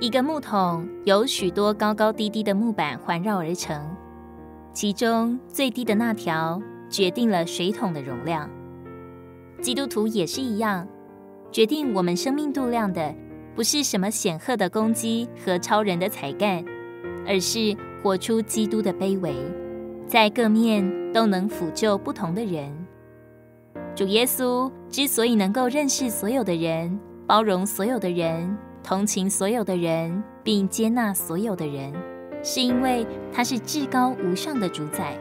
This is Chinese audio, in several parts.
一个木桶由许多高高低低的木板环绕而成，其中最低的那条决定了水桶的容量。基督徒也是一样，决定我们生命度量的不是什么显赫的功绩和超人的才干，而是活出基督的卑微，在各面都能辅救不同的人。主耶稣之所以能够认识所有的人，包容所有的人，同情所有的人，并接纳所有的人，是因为他是至高无上的主宰，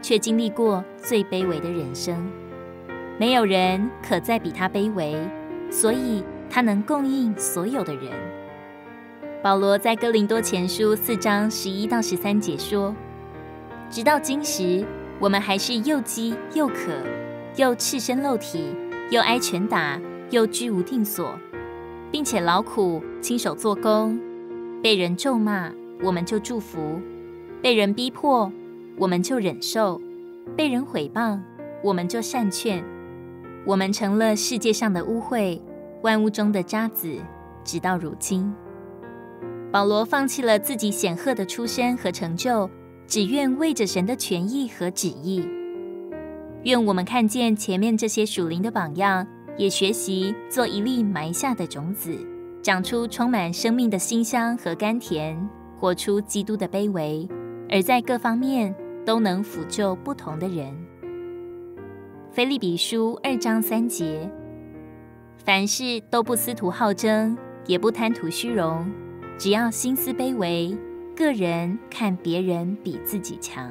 却经历过最卑微的人生。没有人可再比他卑微，所以他能供应所有的人。保罗在哥林多前书四章十一到十三节说：“直到今时，我们还是又饥又渴，又赤身露体，又挨拳打，又居无定所，并且劳苦亲手做工，被人咒骂，我们就祝福；被人逼迫，我们就忍受；被人毁谤，我们就善劝。”我们成了世界上的污秽，万物中的渣滓，直到如今。保罗放弃了自己显赫的出身和成就，只愿为着神的权益和旨意。愿我们看见前面这些属灵的榜样，也学习做一粒埋下的种子，长出充满生命的馨香和甘甜，活出基督的卑微，而在各方面都能辅救不同的人。腓利比书二章三节：凡事都不思图好争，也不贪图虚荣，只要心思卑微，个人看别人比自己强。